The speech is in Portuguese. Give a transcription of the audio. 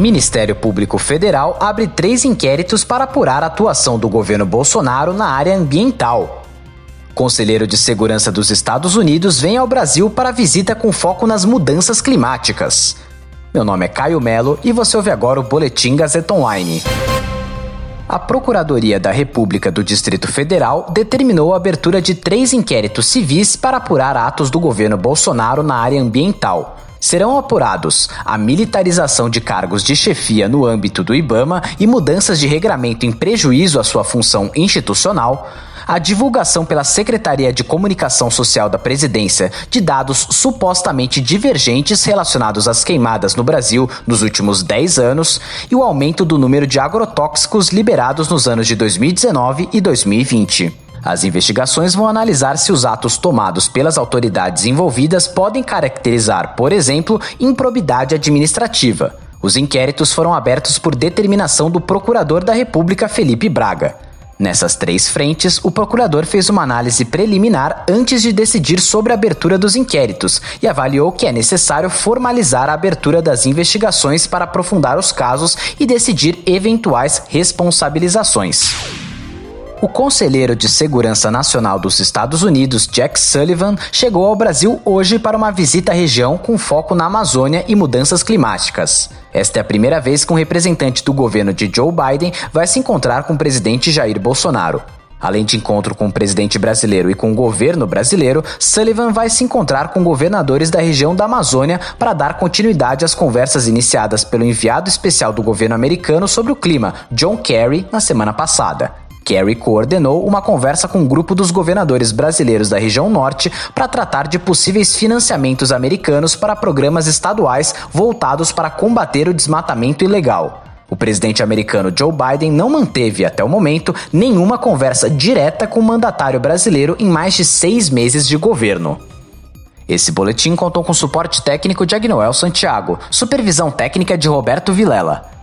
Ministério Público Federal abre três inquéritos para apurar a atuação do governo Bolsonaro na área ambiental. Conselheiro de Segurança dos Estados Unidos vem ao Brasil para visita com foco nas mudanças climáticas. Meu nome é Caio Melo e você ouve agora o Boletim Gazeta Online a Procuradoria da República do Distrito Federal determinou a abertura de três inquéritos civis para apurar atos do governo Bolsonaro na área ambiental. Serão apurados a militarização de cargos de chefia no âmbito do IBAMA e mudanças de regramento em prejuízo à sua função institucional, a divulgação pela Secretaria de Comunicação Social da Presidência de dados supostamente divergentes relacionados às queimadas no Brasil nos últimos 10 anos e o aumento do número de agrotóxicos liberados nos anos de 2019 e 2020. As investigações vão analisar se os atos tomados pelas autoridades envolvidas podem caracterizar, por exemplo, improbidade administrativa. Os inquéritos foram abertos por determinação do Procurador da República Felipe Braga. Nessas três frentes, o procurador fez uma análise preliminar antes de decidir sobre a abertura dos inquéritos e avaliou que é necessário formalizar a abertura das investigações para aprofundar os casos e decidir eventuais responsabilizações. O conselheiro de Segurança Nacional dos Estados Unidos, Jack Sullivan, chegou ao Brasil hoje para uma visita à região com foco na Amazônia e mudanças climáticas. Esta é a primeira vez que um representante do governo de Joe Biden vai se encontrar com o presidente Jair Bolsonaro. Além de encontro com o presidente brasileiro e com o governo brasileiro, Sullivan vai se encontrar com governadores da região da Amazônia para dar continuidade às conversas iniciadas pelo enviado especial do governo americano sobre o clima, John Kerry, na semana passada. Kerry coordenou uma conversa com um grupo dos governadores brasileiros da região norte para tratar de possíveis financiamentos americanos para programas estaduais voltados para combater o desmatamento ilegal. O presidente americano Joe Biden não manteve, até o momento, nenhuma conversa direta com o mandatário brasileiro em mais de seis meses de governo. Esse boletim contou com suporte técnico de Agnoel Santiago, supervisão técnica de Roberto Vilela.